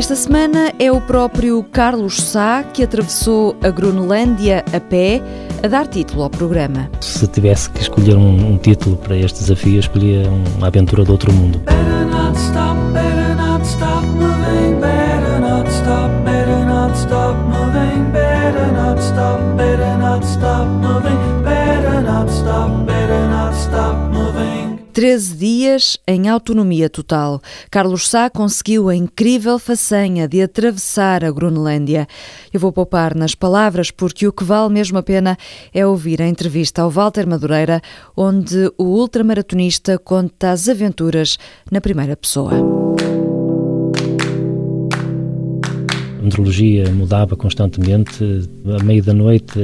Esta semana é o próprio Carlos Sá que atravessou a Groenlândia a pé a dar título ao programa. Se tivesse que escolher um, um título para este desafio, eu escolhia uma aventura do outro mundo. Treze dias em autonomia total. Carlos Sá conseguiu a incrível façanha de atravessar a Groenlândia. Eu vou poupar nas palavras porque o que vale mesmo a pena é ouvir a entrevista ao Walter Madureira, onde o ultramaratonista conta as aventuras na primeira pessoa. Meteorologia mudava constantemente. À meia da noite,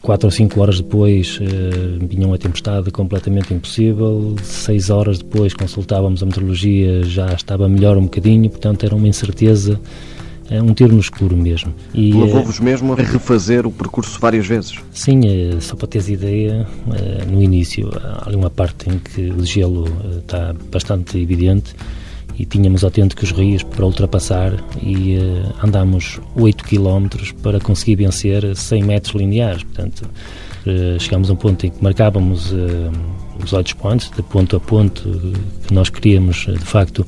quatro ou cinco horas depois, eh, vinha uma tempestade completamente impossível. Seis horas depois, consultávamos a meteorologia, já estava melhor um bocadinho, portanto, era uma incerteza é um tiro no escuro mesmo. Levou-vos mesmo a refazer o percurso várias vezes? Sim, eh, só para teres ideia, no início há ali uma parte em que o gelo está bastante evidente e tínhamos autênticos rios para ultrapassar e uh, andámos 8 km para conseguir vencer 100 metros lineares. Portanto, uh, chegámos a um ponto em que marcávamos uh, os odds points, de ponto a ponto, que nós queríamos, de facto,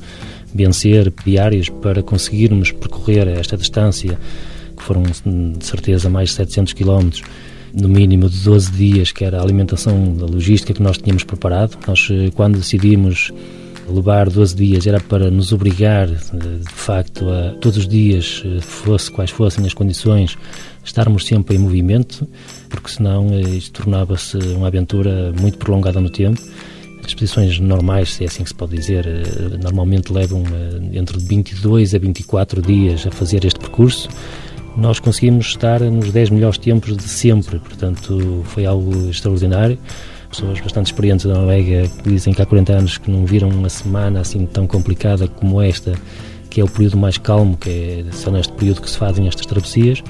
vencer diárias para conseguirmos percorrer esta distância, que foram, de certeza, mais de 700 km no mínimo de 12 dias, que era a alimentação, a logística que nós tínhamos preparado. Nós, quando decidimos levar 12 dias era para nos obrigar, eh, de facto, a todos os dias, eh, fosse quais fossem as condições, estarmos sempre em movimento, porque senão eh, isto tornava-se uma aventura muito prolongada no tempo. As expedições normais, se é assim que se pode dizer, normalmente levam entre 22 a 24 dias a fazer este percurso. Nós conseguimos estar nos 10 melhores tempos de sempre, portanto, foi algo extraordinário pessoas bastante experientes da Noruega que dizem que há 40 anos que não viram uma semana assim tão complicada como esta, que é o período mais calmo, que é só neste período que se fazem estas travessias,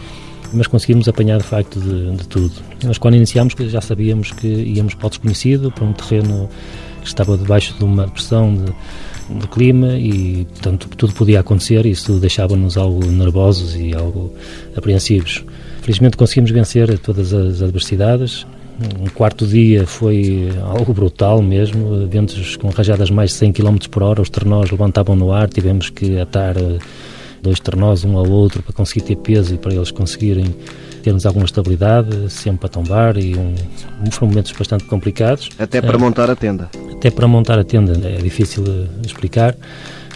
mas conseguimos apanhar de facto de, de tudo. Mas quando iniciámos já sabíamos que íamos para o desconhecido, para um terreno que estava debaixo de uma pressão de, de clima e, portanto, tudo podia acontecer e isso deixava-nos algo nervosos e algo apreensivos. Felizmente conseguimos vencer todas as adversidades, um quarto dia foi algo brutal mesmo, ventos com rajadas mais de 100 km por hora, os trenós levantavam no ar, tivemos que atar eh, dois trenós um ao outro para conseguir ter peso e para eles conseguirem termos alguma estabilidade, sempre a tombar e um, foram momentos bastante complicados. Até para montar a tenda? Até para montar a tenda, é difícil explicar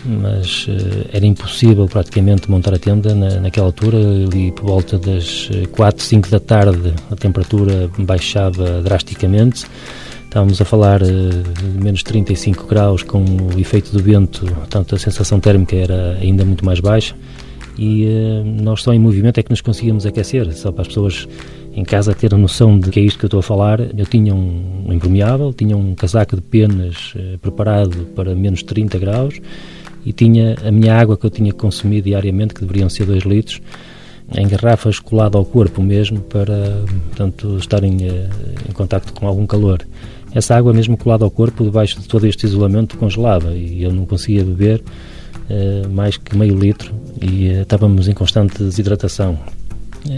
mas uh, era impossível praticamente montar a tenda na, naquela altura, ali por volta das 4, eh, 5 da tarde. A temperatura baixava drasticamente, estávamos a falar uh, de menos 35 graus com o efeito do vento, portanto a sensação térmica era ainda muito mais baixa. E nós só em movimento é que nos conseguíamos aquecer, só para as pessoas em casa ter a noção de que é isto que eu estou a falar, eu tinha um impermeável, tinha um casaco de penas preparado para menos 30 graus, e tinha a minha água que eu tinha que consumir diariamente, que deveriam ser 2 litros, em garrafas colada ao corpo mesmo para, portanto, estar em, eh, em contacto com algum calor. Essa água mesmo colada ao corpo, debaixo de todo este isolamento, congelava e eu não conseguia beber uh, mais que meio litro e uh, estávamos em constante desidratação.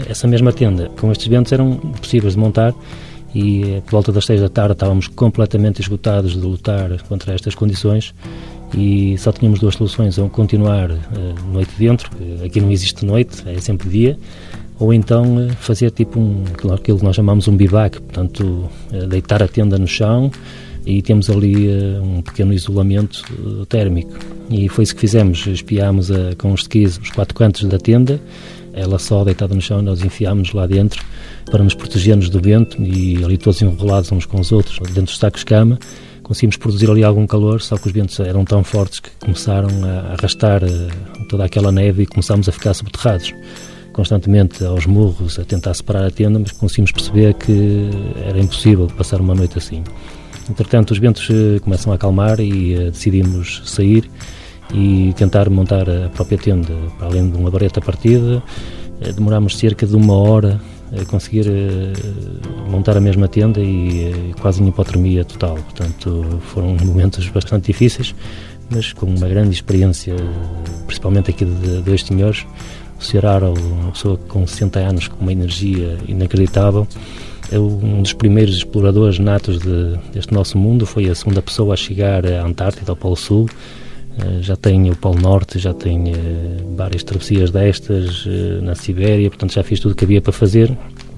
Essa mesma tenda, com estes ventos, eram possíveis de montar e por volta das seis da tarde estávamos completamente esgotados de lutar contra estas condições e só tínhamos duas soluções, ou continuar uh, noite dentro, aqui não existe noite, é sempre dia, ou então uh, fazer tipo um, aquilo que nós chamamos um bivac, portanto uh, deitar a tenda no chão e temos ali um pequeno isolamento térmico. E foi isso que fizemos, espiámos com os skis os quatro cantos da tenda, ela só deitada no chão, nós enfiámos lá dentro para nos protegermos do vento e ali todos enrolados uns com os outros, dentro dos sacos de cama, conseguimos produzir ali algum calor, só que os ventos eram tão fortes que começaram a arrastar eh, toda aquela neve e começámos a ficar subterrados constantemente aos murros a tentar separar a tenda, mas conseguimos perceber que era impossível passar uma noite assim. Entretanto, os ventos eh, começam a acalmar e uh, decidimos sair e tentar montar a própria tenda. Para além de uma vareta partida, demorámos cerca de uma hora a conseguir montar a mesma tenda e quase em hipotermia total. Portanto, foram momentos bastante difíceis, mas com uma grande experiência, principalmente aqui de dois senhores. O Sr. Aro, uma pessoa com 60 anos, com uma energia inacreditável, é um dos primeiros exploradores natos de, deste nosso mundo, foi a segunda pessoa a chegar à Antártida, ao Polo Sul. Uh, já tem o Polo Norte, já tem uh, várias travessias destas uh, na Sibéria, portanto já fiz tudo o que havia para fazer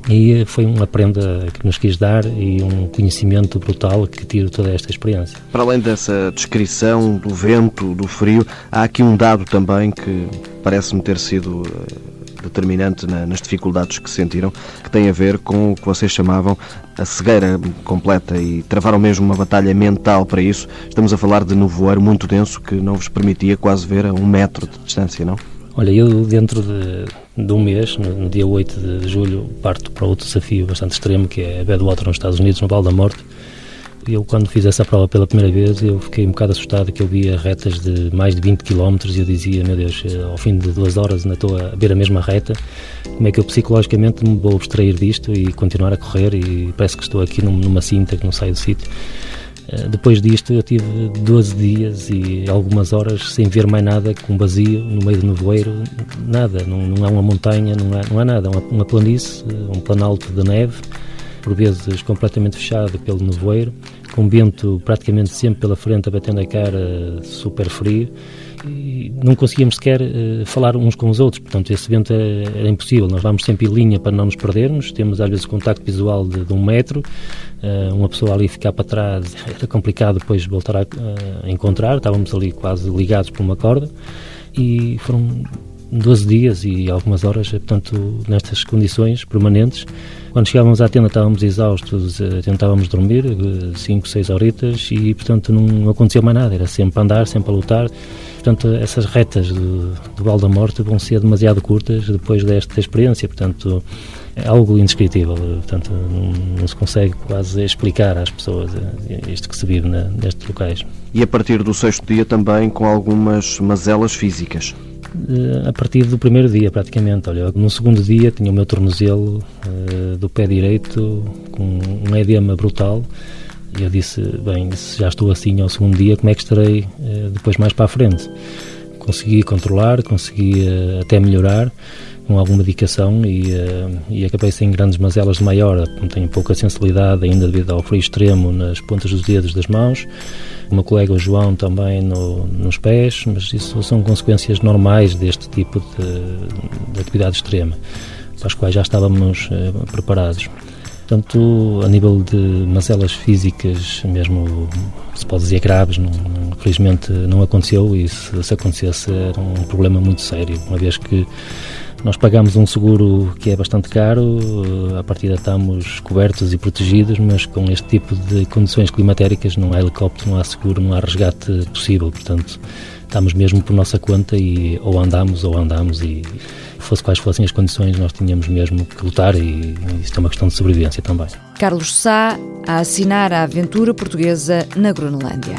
e foi uma prenda que nos quis dar e um conhecimento brutal que tiro toda esta experiência. Para além dessa descrição do vento, do frio, há aqui um dado também que parece-me ter sido determinante nas dificuldades que sentiram, que tem a ver com o que vocês chamavam a cegueira completa e travaram mesmo uma batalha mental para isso. Estamos a falar de nevoeiro muito denso que não vos permitia quase ver a um metro de distância, não? Olha, eu dentro de, de um mês, no, no, dia 8 de julho, parto para outro desafio bastante extremo, que é Badwater nos Estados Unidos, no Val da Morte, eu, quando fiz essa prova pela primeira vez, eu fiquei um bocado assustado que eu via retas de mais de 20 km e eu dizia, meu Deus, eh, ao fim de duas horas ainda estou a ver a mesma reta, como é que eu psicologicamente me vou abstrair disto e continuar a correr? E parece que estou aqui numa cinta que não sai do sítio. Eh, depois disto eu tive 12 dias e algumas horas sem ver mais nada, com vazio, no meio do nevoeiro, nada, não, não há uma montanha, não há, não há nada, uma, uma planície, um planalto de neve, por vezes completamente fechado pelo nevoeiro, com vento praticamente sempre pela frente a cara, super frio, e não conseguíamos sequer uh, falar uns com os outros, portanto esse vento era, era, impossível, nós vamos sempre em linha para não nos perdermos, temos às vezes contacto visual de, de um metro, uh, uma pessoa ali ficar para trás era complicado depois voltar a, a encontrar, estávamos ali quase ligados por uma corda, e foram 12 dias e algumas horas, portanto, nestas condições permanentes. Quando chegávamos à tenda estávamos exaustos, eh, tentávamos dormir 5, eh, 6 horitas e, portanto, não aconteceu mais nada, era sempre a andar, sempre a lutar. Portanto, essas retas do, do Val da Morte vão ser demasiado curtas depois desta experiência, portanto, é algo indescritível, portanto, não, não se consegue quase explicar às pessoas eh, isto que se vive na, nestes locais. E a partir do sexto dia também com algumas mazelas físicas? Eh, a partir do primeiro dia, praticamente. Olha, no segundo dia tinha o meu tornozelo uh, do pé direito com um edema brutal e eu disse, bem, se já estou assim ao segundo dia, como é que estarei uh, depois mais para a frente? Consegui controlar, consegui uh, até melhorar com alguma medicação e, e acabei sem grandes mazelas de maior, tenho pouca sensibilidade ainda devido ao frio extremo nas pontas dos dedos das mãos o meu colega o João também no, nos pés, mas isso são consequências normais deste tipo de, de atividade extrema, para as quais já estávamos eh, preparados. Portanto, a nível de mazelas físicas, mesmo se pode dizer graves, não, não, felizmente não aconteceu e se, se acontecesse era um problema muito sério, uma vez que nós pagamos um seguro que é bastante caro, a partida estamos cobertos e protegidos, mas com este tipo de condições climatéricas não há helicóptero, não há seguro, não há resgate possível, portanto estamos mesmo por nossa conta e ou andamos ou andamos e fosse quais fossem as condições nós tínhamos mesmo que lutar e isto é uma questão de sobrevivência também. Carlos Sá a assinar a aventura portuguesa na Groenlândia.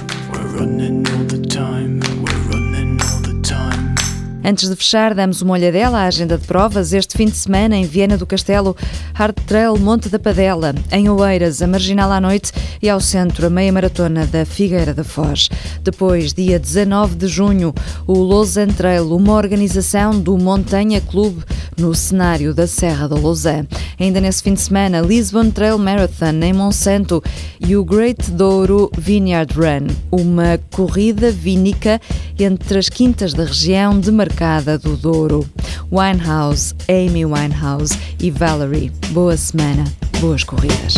Antes de fechar, damos uma olhadela à agenda de provas. Este fim de semana em Viena do Castelo, Hard Trail Monte da Padela, em Oeiras, a Marginal à noite. E ao centro a meia maratona da Figueira da Foz. Depois, dia 19 de junho, o Lausanne Trail, uma organização do Montanha Clube no cenário da Serra da Lausanne. Ainda nesse fim de semana, Lisbon Trail Marathon em Monsanto. E o Great Douro Vineyard Run, uma corrida vínica entre as quintas da região de Mar Embarcada do Douro, Winehouse, Amy Winehouse e Valerie. Boa semana, boas corridas.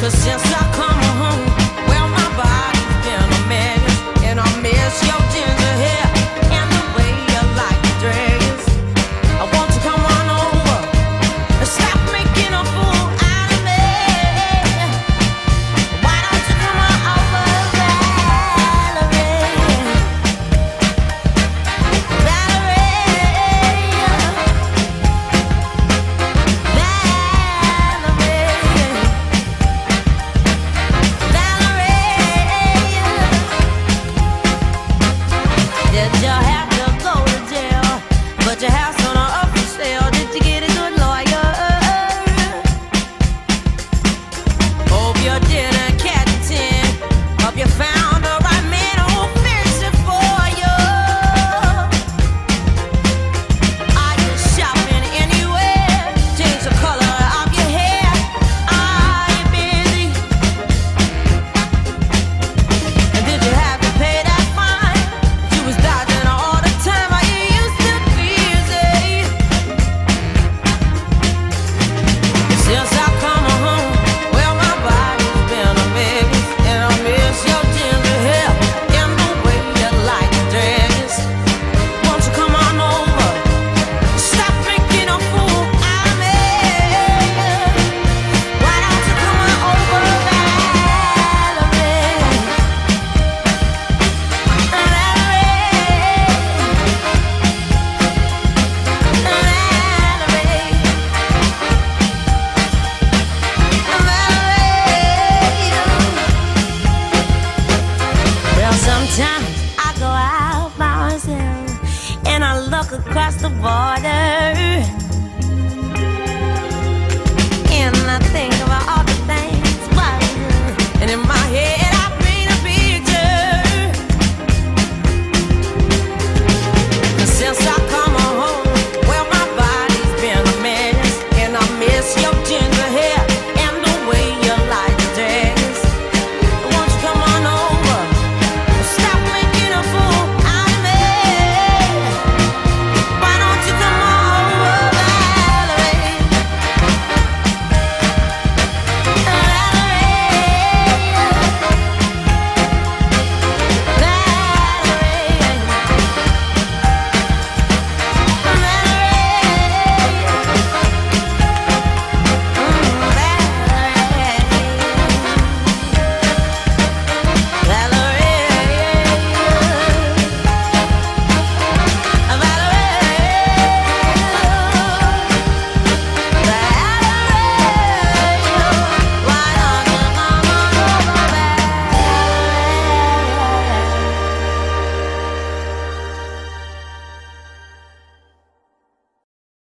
Cause since I come